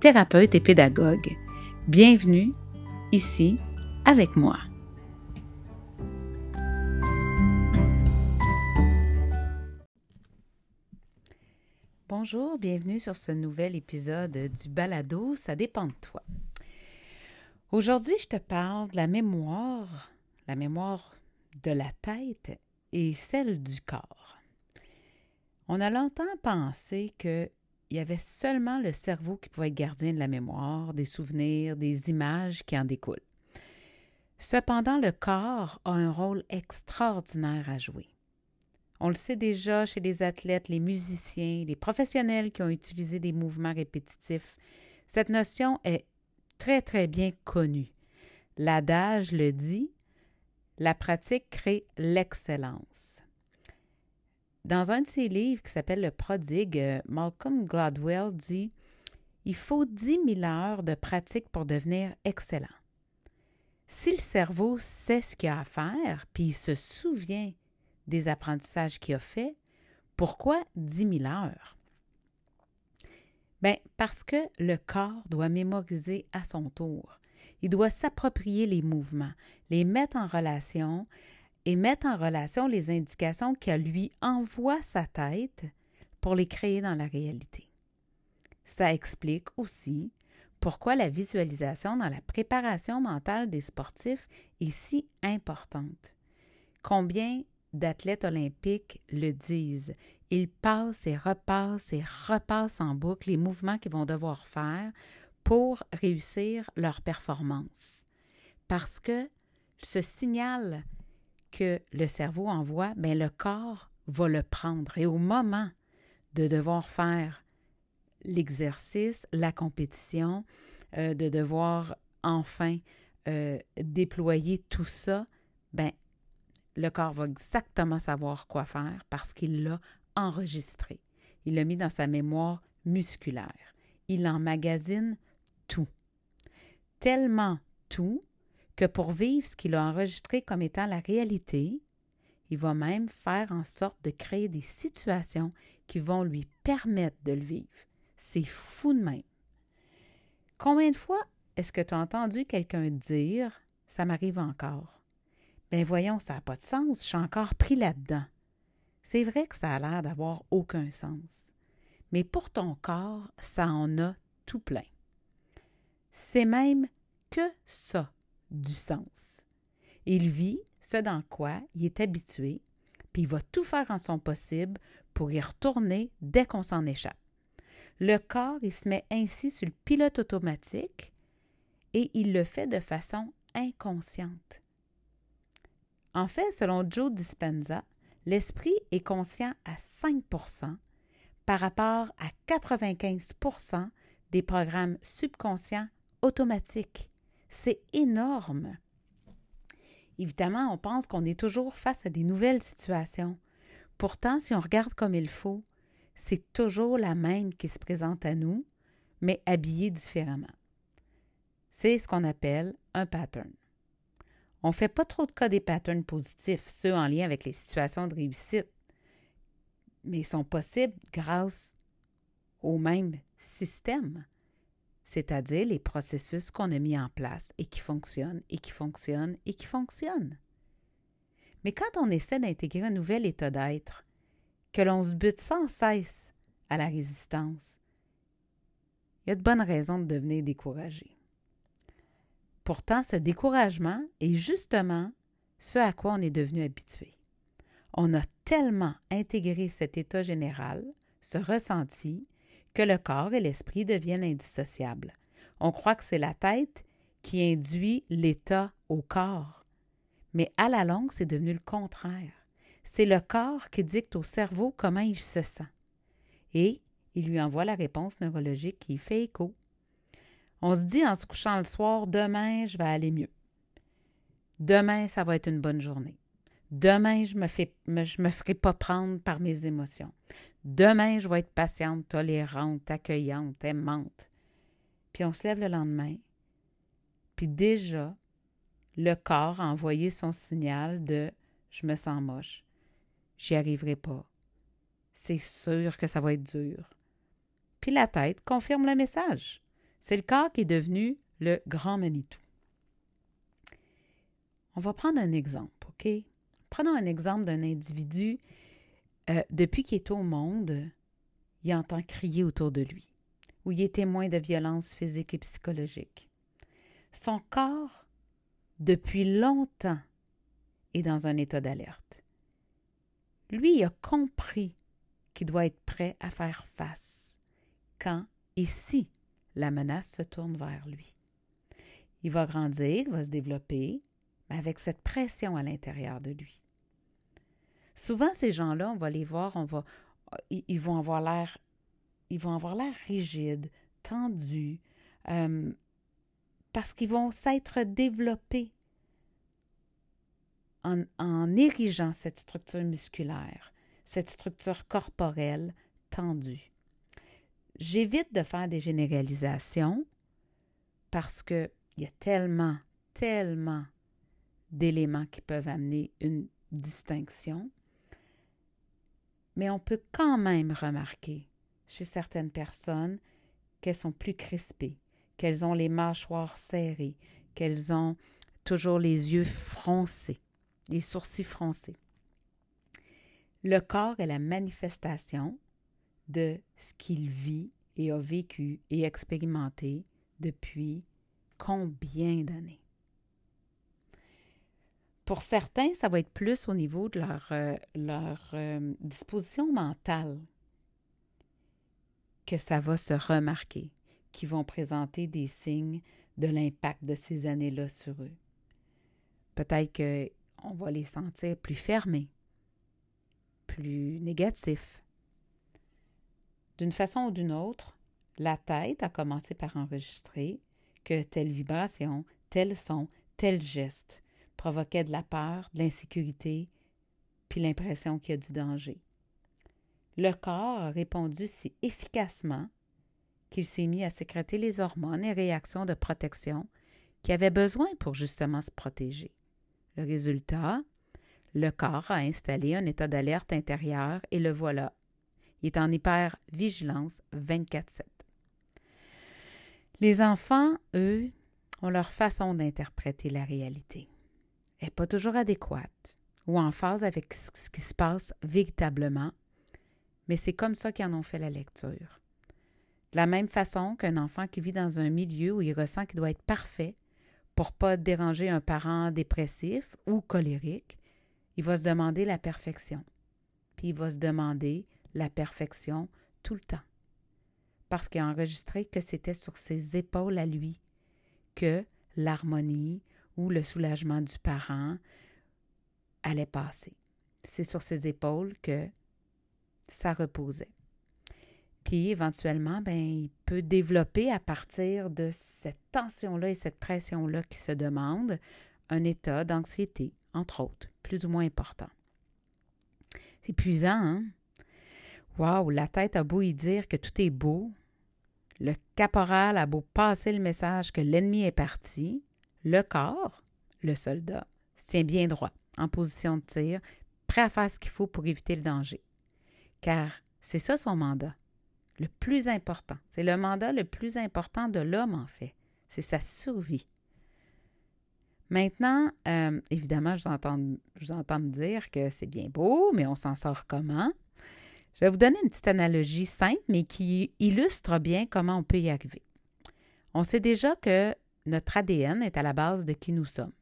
thérapeute et pédagogue. Bienvenue ici avec moi. Bonjour, bienvenue sur ce nouvel épisode du Balado, ça dépend de toi. Aujourd'hui, je te parle de la mémoire, la mémoire de la tête et celle du corps. On a longtemps pensé qu'il y avait seulement le cerveau qui pouvait être gardien de la mémoire, des souvenirs, des images qui en découlent. Cependant, le corps a un rôle extraordinaire à jouer. On le sait déjà chez les athlètes, les musiciens, les professionnels qui ont utilisé des mouvements répétitifs. Cette notion est très, très bien connue. L'adage le dit, la pratique crée l'excellence. Dans un de ses livres qui s'appelle Le prodigue, euh, Malcolm Gladwell dit Il faut 10 000 heures de pratique pour devenir excellent. Si le cerveau sait ce qu'il a à faire, puis il se souvient des apprentissages qu'il a fait, pourquoi 10 000 heures? Bien, parce que le corps doit mémoriser à son tour. Il doit s'approprier les mouvements, les mettre en relation et mettre en relation les indications qu'elle lui envoie sa tête pour les créer dans la réalité. Ça explique aussi pourquoi la visualisation dans la préparation mentale des sportifs est si importante. Combien d'athlètes olympiques le disent? Ils passent et repassent et repassent en boucle les mouvements qu'ils vont devoir faire pour réussir leur performance. Parce que ce signal que le cerveau envoie, bien, le corps va le prendre. Et au moment de devoir faire l'exercice, la compétition, euh, de devoir enfin euh, déployer tout ça, ben, le corps va exactement savoir quoi faire parce qu'il l'a enregistré. Il l'a mis dans sa mémoire musculaire. Il emmagasine tout. Tellement tout que pour vivre ce qu'il a enregistré comme étant la réalité, il va même faire en sorte de créer des situations qui vont lui permettre de le vivre. C'est fou de même. Combien de fois est-ce que tu as entendu quelqu'un dire Ça m'arrive encore? Ben voyons, ça n'a pas de sens, je suis encore pris là-dedans. C'est vrai que ça a l'air d'avoir aucun sens. Mais pour ton corps, ça en a tout plein. C'est même que ça du sens. Il vit ce dans quoi il est habitué, puis il va tout faire en son possible pour y retourner dès qu'on s'en échappe. Le corps, il se met ainsi sur le pilote automatique et il le fait de façon inconsciente. En fait, selon Joe Dispenza, l'esprit est conscient à 5% par rapport à 95% des programmes subconscients automatiques. C'est énorme. Évidemment, on pense qu'on est toujours face à des nouvelles situations. Pourtant, si on regarde comme il faut, c'est toujours la même qui se présente à nous, mais habillée différemment. C'est ce qu'on appelle un pattern. On ne fait pas trop de cas des patterns positifs, ceux en lien avec les situations de réussite, mais ils sont possibles grâce au même système c'est-à-dire les processus qu'on a mis en place et qui fonctionnent et qui fonctionnent et qui fonctionnent. Mais quand on essaie d'intégrer un nouvel état d'être, que l'on se bute sans cesse à la résistance, il y a de bonnes raisons de devenir découragé. Pourtant, ce découragement est justement ce à quoi on est devenu habitué. On a tellement intégré cet état général, ce ressenti, que le corps et l'esprit deviennent indissociables. On croit que c'est la tête qui induit l'état au corps. Mais à la longue, c'est devenu le contraire. C'est le corps qui dicte au cerveau comment il se sent. Et il lui envoie la réponse neurologique qui fait écho. On se dit en se couchant le soir, demain, je vais aller mieux. Demain, ça va être une bonne journée. Demain, je ne me, ferai pas prendre par mes émotions. Demain, je vais être patiente, tolérante, accueillante, aimante. Puis on se lève le lendemain, puis déjà, le corps a envoyé son signal de je me sens moche, j'y arriverai pas. C'est sûr que ça va être dur. Puis la tête confirme le message. C'est le corps qui est devenu le grand Manitou. On va prendre un exemple, OK? Prenons un exemple d'un individu, euh, depuis qu'il est au monde, il entend crier autour de lui, ou il est témoin de violences physiques et psychologiques. Son corps, depuis longtemps, est dans un état d'alerte. Lui a compris qu'il doit être prêt à faire face quand et si la menace se tourne vers lui. Il va grandir, va se développer, mais avec cette pression à l'intérieur de lui. Souvent, ces gens-là, on va les voir, on va, ils, vont avoir l'air, ils rigides, tendus, euh, parce qu'ils vont s'être développés en, en érigeant cette structure musculaire, cette structure corporelle tendue. J'évite de faire des généralisations parce qu'il y a tellement, tellement d'éléments qui peuvent amener une distinction. Mais on peut quand même remarquer chez certaines personnes qu'elles sont plus crispées, qu'elles ont les mâchoires serrées, qu'elles ont toujours les yeux froncés, les sourcils froncés. Le corps est la manifestation de ce qu'il vit et a vécu et expérimenté depuis combien d'années? Pour certains, ça va être plus au niveau de leur, euh, euh, disposition mentale que ça va se remarquer, qui vont présenter des signes de l'impact de ces années-là sur eux. Peut-être qu'on va les sentir plus fermés, plus négatifs. D'une façon ou d'une autre, la tête a commencé par enregistrer que telle vibration, tel son, tel geste provoquait de la peur, de l'insécurité, puis l'impression qu'il y a du danger. Le corps a répondu si efficacement qu'il s'est mis à sécréter les hormones et réactions de protection qu'il avait besoin pour justement se protéger. Le résultat, le corps a installé un état d'alerte intérieur et le voilà. Il est en hyper-vigilance 24-7. Les enfants, eux, ont leur façon d'interpréter la réalité n'est pas toujours adéquate ou en phase avec ce qui se passe véritablement, mais c'est comme ça qu'ils en ont fait la lecture. De la même façon qu'un enfant qui vit dans un milieu où il ressent qu'il doit être parfait pour pas déranger un parent dépressif ou colérique, il va se demander la perfection. Puis il va se demander la perfection tout le temps. Parce qu'il a enregistré que c'était sur ses épaules à lui que l'harmonie, où le soulagement du parent allait passer. C'est sur ses épaules que ça reposait. Puis éventuellement, ben, il peut développer à partir de cette tension-là et cette pression-là qui se demande un état d'anxiété, entre autres, plus ou moins important. C'est épuisant, hein? Waouh, la tête a beau y dire que tout est beau, le caporal a beau passer le message que l'ennemi est parti, le corps, le soldat, tient bien droit, en position de tir, prêt à faire ce qu'il faut pour éviter le danger. Car c'est ça son mandat, le plus important. C'est le mandat le plus important de l'homme, en fait. C'est sa survie. Maintenant, euh, évidemment, je je vous entends me dire que c'est bien beau, mais on s'en sort comment? Je vais vous donner une petite analogie simple, mais qui illustre bien comment on peut y arriver. On sait déjà que notre ADN est à la base de qui nous sommes.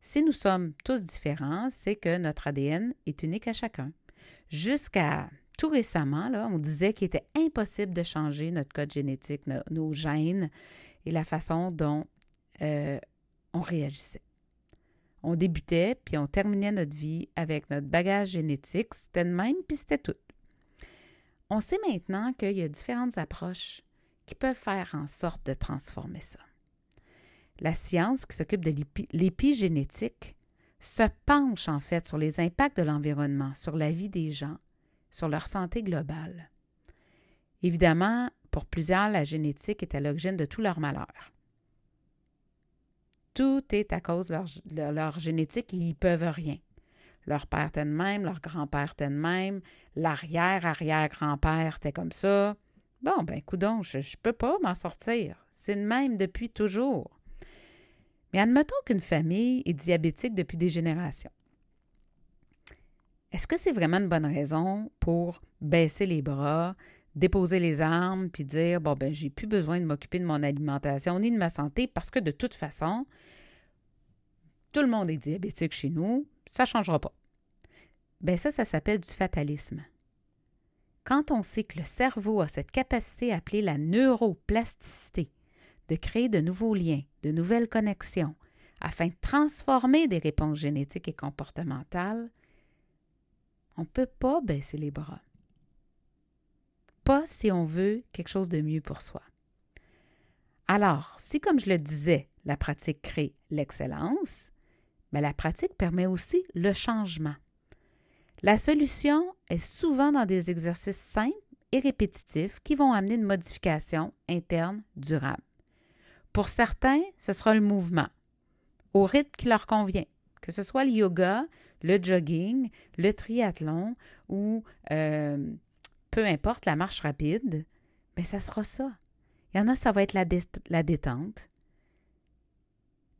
Si nous sommes tous différents, c'est que notre ADN est unique à chacun. Jusqu'à tout récemment, on disait qu'il était impossible de changer notre code génétique, nos gènes et la façon dont euh, on réagissait. On débutait, puis on terminait notre vie avec notre bagage génétique, c'était le même, puis c'était tout. On sait maintenant qu'il y a différentes approches qui peuvent faire en sorte de transformer ça. La science qui s'occupe de l'épigénétique se penche en fait sur les impacts de l'environnement, sur la vie des gens, sur leur santé globale. Évidemment, pour plusieurs, la génétique est à l'origine de tout leur malheur. Tout est à cause de leur, génétique, ils n'y peuvent rien. Leur père était de même, leur grand-père était de même, l'arrière-arrière-grand-père était comme ça. Bon, ben, coudon, je ne peux pas m'en sortir. C'est le même depuis toujours. Mais admettons qu'une famille est diabétique depuis des générations. Est-ce que c'est vraiment une bonne raison pour baisser les bras, déposer les armes, puis dire bon ben j'ai plus besoin de m'occuper de mon alimentation ni de ma santé parce que de toute façon tout le monde est diabétique chez nous, ça ne changera pas. Ben ça, ça s'appelle du fatalisme. Quand on sait que le cerveau a cette capacité appelée la neuroplasticité, de créer de nouveaux liens, de nouvelles connexions, afin de transformer des réponses génétiques et comportementales, on ne peut pas baisser les bras. Pas si on veut quelque chose de mieux pour soi. Alors, si, comme je le disais, la pratique crée l'excellence, mais ben, la pratique permet aussi le changement. La solution est souvent dans des exercices simples et répétitifs qui vont amener une modification interne durable. Pour certains, ce sera le mouvement, au rythme qui leur convient, que ce soit le yoga, le jogging, le triathlon ou euh, peu importe la marche rapide, mais ben, ça sera ça. Il y en a, ça va être la, la détente,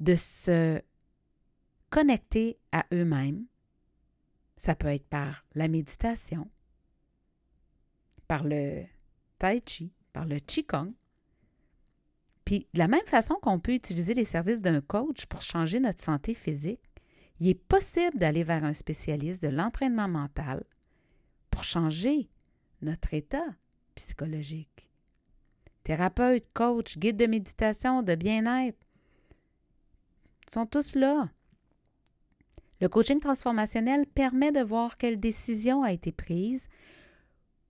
de se connecter à eux-mêmes. Ça peut être par la méditation, par le tai chi, par le qigong, puis, de la même façon qu'on peut utiliser les services d'un coach pour changer notre santé physique, il est possible d'aller vers un spécialiste de l'entraînement mental pour changer notre état psychologique. Thérapeute, coach, guide de méditation, de bien-être, sont tous là. Le coaching transformationnel permet de voir quelle décision a été prise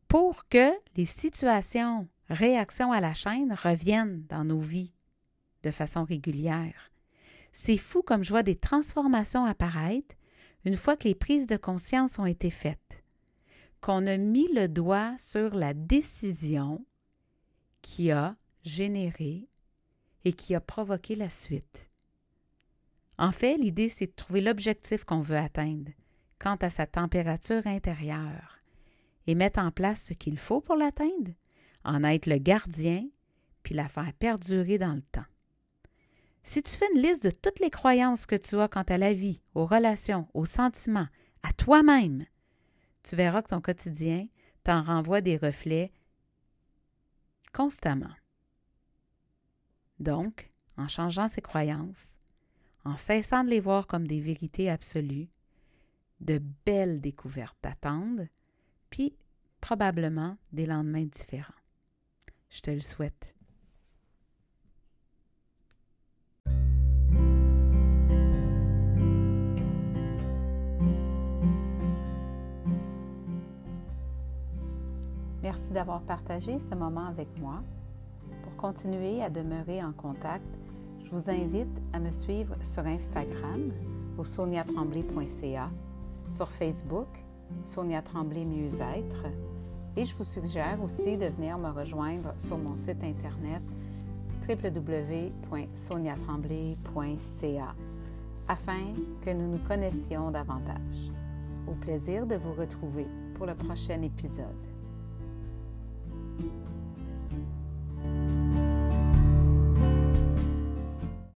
pour que les situations réactions à la chaîne reviennent dans nos vies de façon régulière. C'est fou comme je vois des transformations apparaître une fois que les prises de conscience ont été faites, qu'on a mis le doigt sur la décision qui a généré et qui a provoqué la suite. En fait, l'idée, c'est de trouver l'objectif qu'on veut atteindre quant à sa température intérieure et mettre en place ce qu'il faut pour l'atteindre en être le gardien, puis la faire perdurer dans le temps. Si tu fais une liste de toutes les croyances que tu as quant à la vie, aux relations, aux sentiments, à toi-même, tu verras que ton quotidien t'en renvoie des reflets constamment. Donc, en changeant ces croyances, en cessant de les voir comme des vérités absolues, de belles découvertes t'attendent, puis probablement des lendemains différents. Je te le souhaite. Merci d'avoir partagé ce moment avec moi. Pour continuer à demeurer en contact, je vous invite à me suivre sur Instagram au soniatremblay.ca, sur Facebook, Sonia Tremblay Mieux-être, et je vous suggère aussi de venir me rejoindre sur mon site internet www.soniatremblay.ca afin que nous nous connaissions davantage. Au plaisir de vous retrouver pour le prochain épisode.